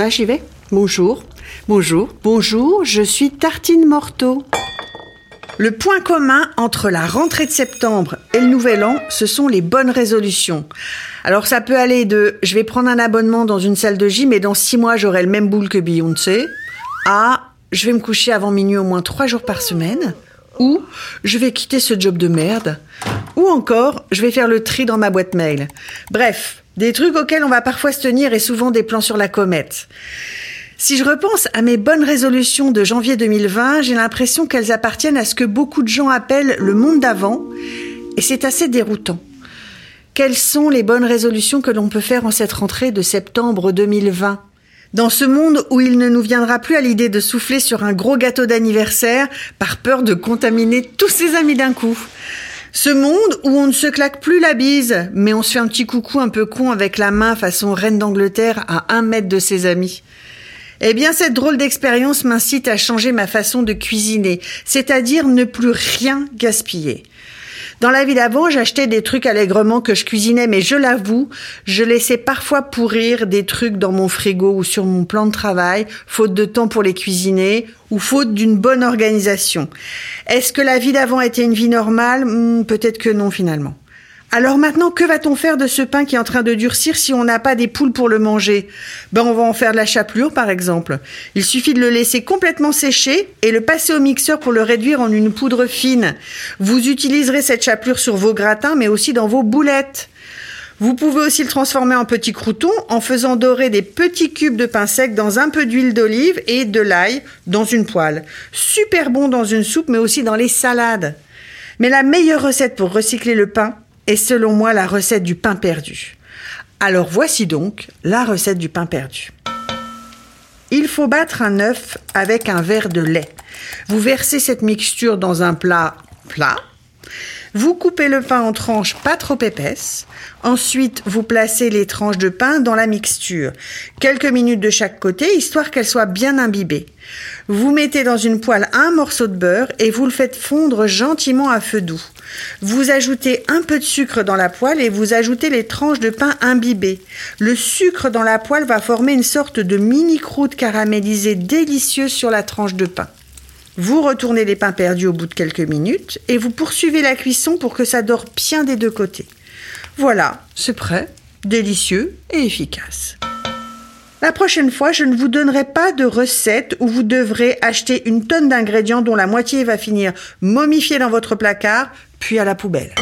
Ah, j'y vais. Bonjour. Bonjour. Bonjour, je suis Tartine Morteau. Le point commun entre la rentrée de septembre et le nouvel an, ce sont les bonnes résolutions. Alors ça peut aller de je vais prendre un abonnement dans une salle de gym et dans six mois j'aurai le même boule que Beyoncé à je vais me coucher avant minuit au moins trois jours par semaine ou je vais quitter ce job de merde ou encore je vais faire le tri dans ma boîte mail. Bref, des trucs auxquels on va parfois se tenir et souvent des plans sur la comète. Si je repense à mes bonnes résolutions de janvier 2020, j'ai l'impression qu'elles appartiennent à ce que beaucoup de gens appellent le monde d'avant, et c'est assez déroutant. Quelles sont les bonnes résolutions que l'on peut faire en cette rentrée de septembre 2020 dans ce monde où il ne nous viendra plus à l'idée de souffler sur un gros gâteau d'anniversaire par peur de contaminer tous ses amis d'un coup. Ce monde où on ne se claque plus la bise, mais on se fait un petit coucou un peu con avec la main façon reine d'Angleterre à un mètre de ses amis. Eh bien, cette drôle d'expérience m'incite à changer ma façon de cuisiner, c'est-à-dire ne plus rien gaspiller. Dans la vie d'avant, j'achetais des trucs allègrement que je cuisinais, mais je l'avoue, je laissais parfois pourrir des trucs dans mon frigo ou sur mon plan de travail, faute de temps pour les cuisiner ou faute d'une bonne organisation. Est-ce que la vie d'avant était une vie normale? Hmm, Peut-être que non finalement. Alors maintenant, que va-t-on faire de ce pain qui est en train de durcir si on n'a pas des poules pour le manger? Ben on va en faire de la chapelure par exemple. Il suffit de le laisser complètement sécher et le passer au mixeur pour le réduire en une poudre fine. Vous utiliserez cette chapelure sur vos gratins mais aussi dans vos boulettes. Vous pouvez aussi le transformer en petits croutons en faisant dorer des petits cubes de pain sec dans un peu d'huile d'olive et de l'ail dans une poêle. Super bon dans une soupe mais aussi dans les salades. Mais la meilleure recette pour recycler le pain, est selon moi la recette du pain perdu. Alors voici donc la recette du pain perdu. Il faut battre un œuf avec un verre de lait. Vous versez cette mixture dans un plat plat. Vous coupez le pain en tranches pas trop épaisses. Ensuite, vous placez les tranches de pain dans la mixture. Quelques minutes de chaque côté, histoire qu'elles soient bien imbibées. Vous mettez dans une poêle un morceau de beurre et vous le faites fondre gentiment à feu doux. Vous ajoutez un peu de sucre dans la poêle et vous ajoutez les tranches de pain imbibées. Le sucre dans la poêle va former une sorte de mini croûte caramélisée délicieuse sur la tranche de pain. Vous retournez les pains perdus au bout de quelques minutes et vous poursuivez la cuisson pour que ça dore bien des deux côtés. Voilà, c'est prêt, délicieux et efficace. La prochaine fois, je ne vous donnerai pas de recette où vous devrez acheter une tonne d'ingrédients dont la moitié va finir momifiée dans votre placard, puis à la poubelle.